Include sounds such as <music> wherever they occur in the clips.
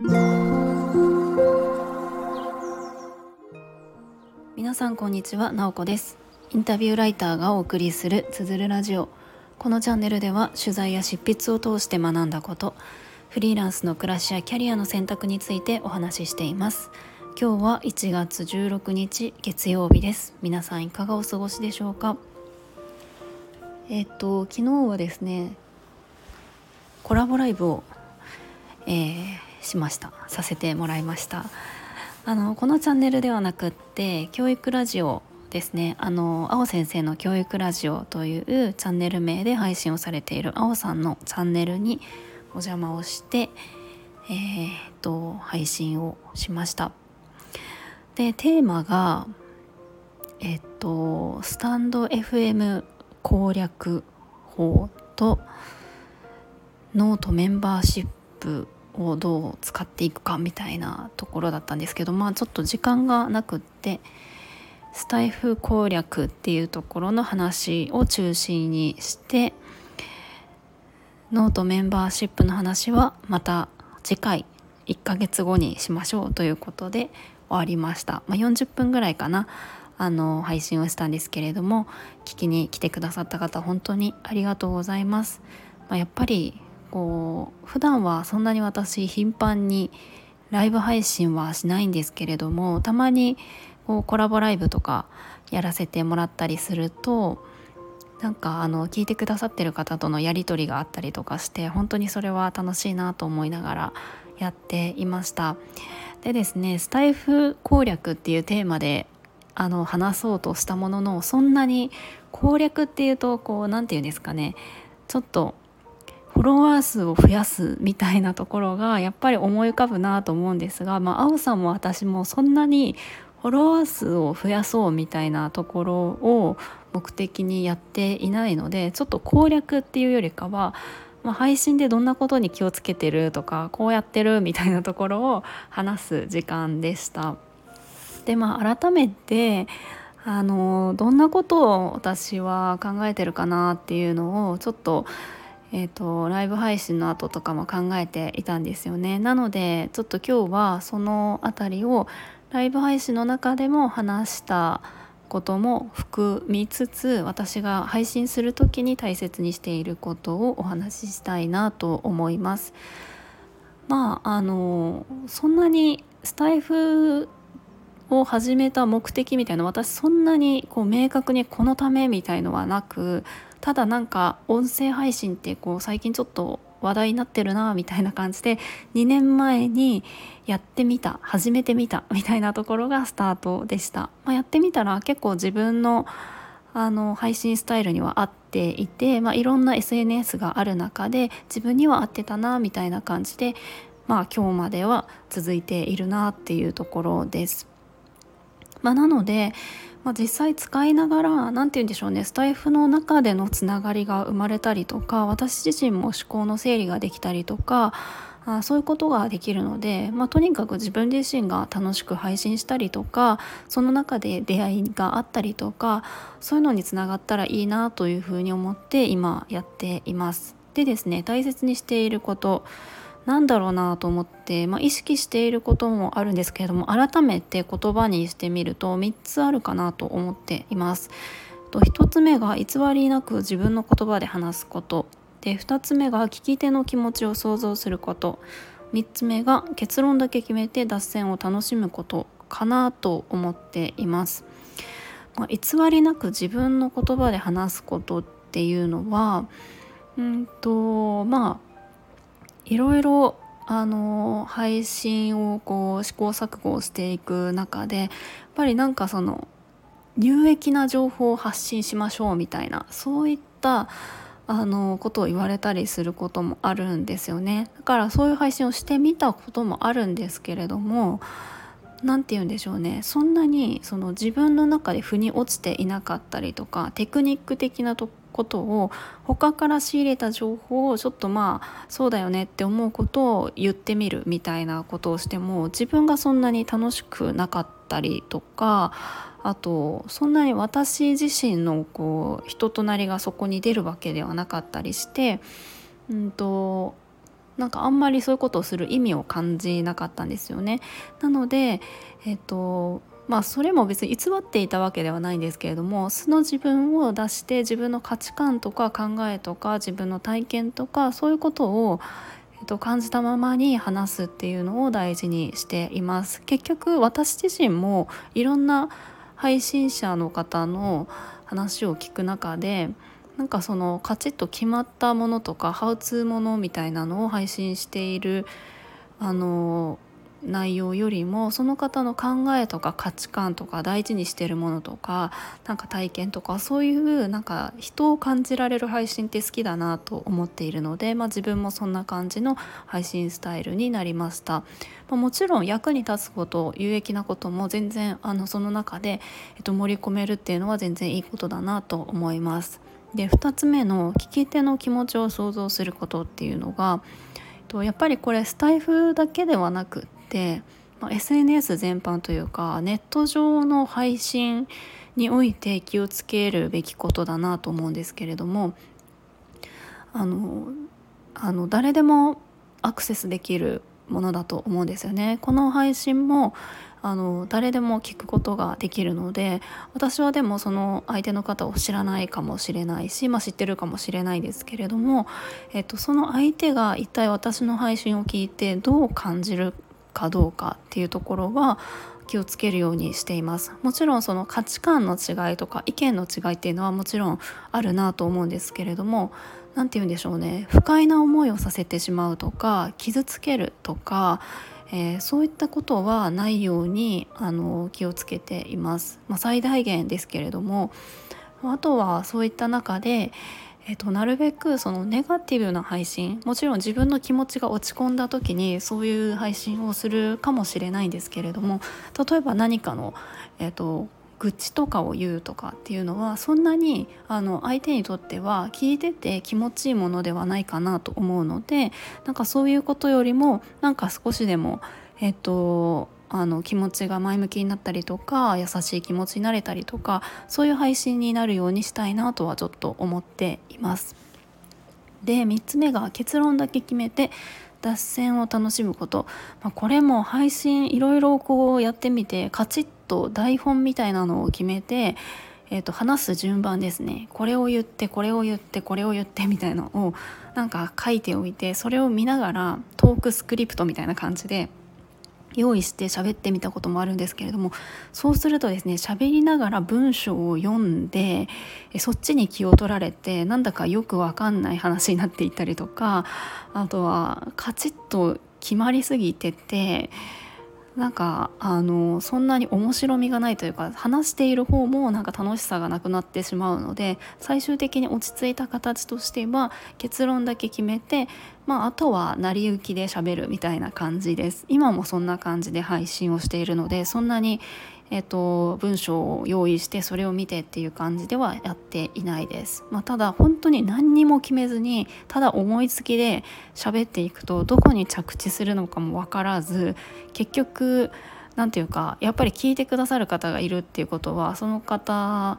皆さんこんにちは、なおこです。インタビューライターがお送りするつづるラジオ。このチャンネルでは取材や執筆を通して学んだことフリーランスの暮らしやキャリアの選択についてお話ししています。今日は1月16日月曜日です。皆さんいかがお過ごしでしょうか？えっと昨日はですねコラボライブを、えー、しました。させてもらいました。あのこのチャンネルではなくって教育ラジオですね。あの青先生の教育ラジオというチャンネル名で配信をされている青さんのチャンネルにお邪魔をしてえー、っと配信をしました。でテーマがえっとスタンド FM 攻略法とノートメンバーシップをどう使っていくかみたいなところだったんですけどまあちょっと時間がなくってスタエフ攻略っていうところの話を中心にしてノートメンバーシップの話はまた次回1ヶ月後にしましょうということで終わりました、まあ、40分ぐらいかなあの配信をしたんですけれども聞きに来てくださった方本当にありがとうございます、まあ、やっぱりこう普段はそんなに私頻繁にライブ配信はしないんですけれどもたまにこうコラボライブとかやらせてもらったりするとなんかあの聞いてくださってる方とのやり取りがあったりとかして本当にそれは楽しいなと思いながらやっていました。でですねスタイフ攻略っていうテーマであの話そうとしたもののそんなに攻略っていうとこう何て言うんですかねちょっとフォロワー数を増やすみたいなところがやっぱり思い浮かぶなと思うんですが、まあ、青さんも私もそんなにフォロワー数を増やそうみたいなところを目的にやっていないのでちょっと攻略っていうよりかは、まあ、配信でどんなことに気をつけてるとかこうやってるみたいなところを話す時間でした。でまあ改めてあのどんなことを私は考えてるかなっていうのをちょっとえーと、ライブ配信の後とかも考えていたんですよね。なのでちょっと今日はその辺りをライブ配信の中でも話したことも含みつつ私が配信する時に大切にしていることをお話ししたいなと思います。まああのそんなにスタイフを始めた目的みたいな私そんなにこう明確にこのためみたいのはなくただなんか音声配信ってこう最近ちょっと話題になってるなみたいな感じで2年前にやってみた始めてみた <laughs> みたいなところがスタートでした、まあ、やってみたら結構自分のあの配信スタイルには合っていて、まあ、いろんな SNS がある中で自分には合ってたなみたいな感じで、まあ、今日までは続いているなっていうところです。まあ、なのでまあ、実際使いながら何て言うんでしょうねスタイフの中でのつながりが生まれたりとか私自身も思考の整理ができたりとかあそういうことができるので、まあ、とにかく自分自身が楽しく配信したりとかその中で出会いがあったりとかそういうのにつながったらいいなというふうに思って今やっています。でですね大切にしていることなんだろうなと思って、まあ、意識していることもあるんですけれども改めて言葉にしてみると3つあるかなと思っています。と1つ目が偽りなく自分の言葉で話すことで2つ目が聞き手の気持ちを想像すること3つ目が結論だけ決めて脱線を楽しむことかなと思っています。まあ、偽りなく自分の言葉で話すことっていうのはうんとまあいろいろあの配信をこう試行錯誤していく中でやっぱりなんかその有益な情報を発信しましょうみたいなそういったあのことを言われたりすることもあるんですよね。だからそういう配信をしてみたこともあるんですけれども何て言うんでしょうね。そんなにその自分の中で腑に落ちていなかったりとかテクニック的なとことを他から仕入れた情報をちょっとまあそうだよねって思うことを言ってみるみたいなことをしても自分がそんなに楽しくなかったりとかあとそんなに私自身のこう人となりがそこに出るわけではなかったりして、うんとなんかあんまりそういうことをする意味を感じなかったんですよね。なので、えっとまあそれも別に偽っていたわけではないんですけれども素の自分を出して自分の価値観とか考えとか自分の体験とかそういうことを、えっと、感じたままに話すっていうのを大事にしています。結局私自身もいろんな配信者の方の話を聞く中でなんかそのカチッと決まったものとかハウツーものみたいなのを配信しているあの内容よりもその方の考えとか価値観とか大事にしてるものとかなんか体験とかそういうなんか人を感じられる配信って好きだなと思っているので、まあ、自分もそんな感じの配信スタイルになりました、まあ、もちろん役に立つこと有益なことも全然あのその中で、えっと、盛り込めるっていうのは全然いいことだなと思います。で2つ目の聞き手の気持ちを想像することっていうのがやっぱりこれスタイフだけではなく、まあ、SNS 全般というかネット上の配信において気をつけるべきことだなと思うんですけれどもあのあの誰でもアクセスできるものだと思うんですよね。この配信もあの誰でも聞くことができるので私はでもその相手の方を知らないかもしれないし、まあ、知ってるかもしれないですけれども、えっと、その相手が一体私の配信を聞いてどう感じるかどうかっていうところは気をつけるようにしています。もちろんその価値観の違いとか意見の違いっていうのはもちろんあるなと思うんですけれども何て言うんでしょうね。不快な思いをさせてしまうとか傷つけるとか、えー、そういったことはないようにあの気をつけています、まあ、最大限ですけれどもあとはそういった中でえっと、なるべくそのネガティブな配信もちろん自分の気持ちが落ち込んだ時にそういう配信をするかもしれないんですけれども例えば何かの、えっと、愚痴とかを言うとかっていうのはそんなにあの相手にとっては聞いてて気持ちいいものではないかなと思うのでなんかそういうことよりもなんか少しでもえっとあの気持ちが前向きになったりとか優しい気持ちになれたりとかそういう配信になるようにしたいなとはちょっと思っています。で3つ目が結論だけ決めて脱線を楽しむこと、まあ、これも配信いろいろこうやってみてカチッと台本みたいなのを決めて、えー、と話す順番ですねこれを言ってこれを言ってこれを言ってみたいのをなんか書いておいてそれを見ながらトークスクリプトみたいな感じで用意して喋ってみたこともあるんですけれどもそうするとですね喋りながら文章を読んでそっちに気を取られてなんだかよくわかんない話になっていたりとかあとはカチッと決まりすぎててなんかあのそんなに面白みがないというか話している方もなんか楽しさがなくなってしまうので最終的に落ち着いた形としては結論だけ決めて、まあ、あとは成り行きで喋るみたいな感じです。今もそんな感じで配信をしているのでそんなにえっと、文章を用意してそれを見てっていう感じではやっていないです、まあ、ただ本当に何にも決めずにただ思いつきで喋っていくとどこに着地するのかも分からず結局何て言うかやっぱり聞いてくださる方がいるっていうことはその方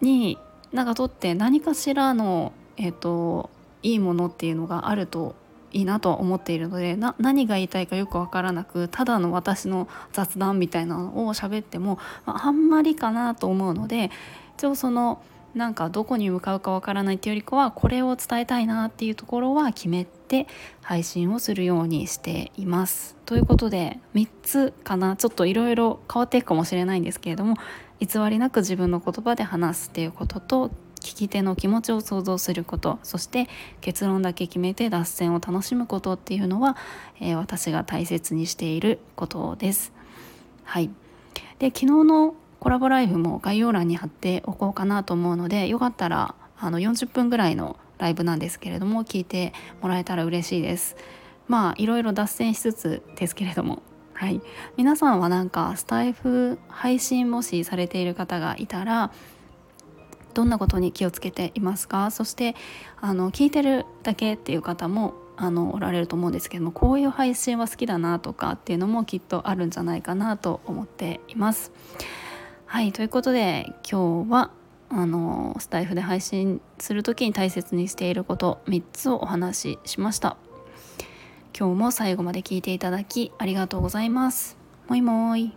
になんかとって何かしらの、えっと、いいものっていうのがあるといいなと思っているので何が言いたいかよく分からなくただの私の雑談みたいなのを喋っても、まあ、あんまりかなと思うので一応そのなんかどこに向かうかわからないっていうよりかはこれを伝えたいなっていうところは決めて配信をするようにしています。ということで3つかなちょっといろいろ変わっていくかもしれないんですけれども偽りなく自分の言葉で話すっていうことと聞き手の気持ちを想像することそして結論だけ決めて脱線を楽しむことっていうのは、えー、私が大切にしていることです。はいで昨日のコラボライブも概要欄に貼っておこうかなと思うのでよかったらあの40分ぐらいのライブなんですけれども聞いてもらえたら嬉しいです。まあいろいろ脱線しつつですけれどもはい、皆さんはなんかスタイフ配信もしされている方がいたらどんなことに気をつけていますか？そしてあの聞いてるだけっていう方もあのおられると思うんですけどもこういう配信は好きだなとかっていうのもきっとあるんじゃないかなと思っています。はいということで今日はあのスタイフで配信する時に大切にしていること3つをお話ししました。今日も最後まで聞いていただきありがとうございますもいもーい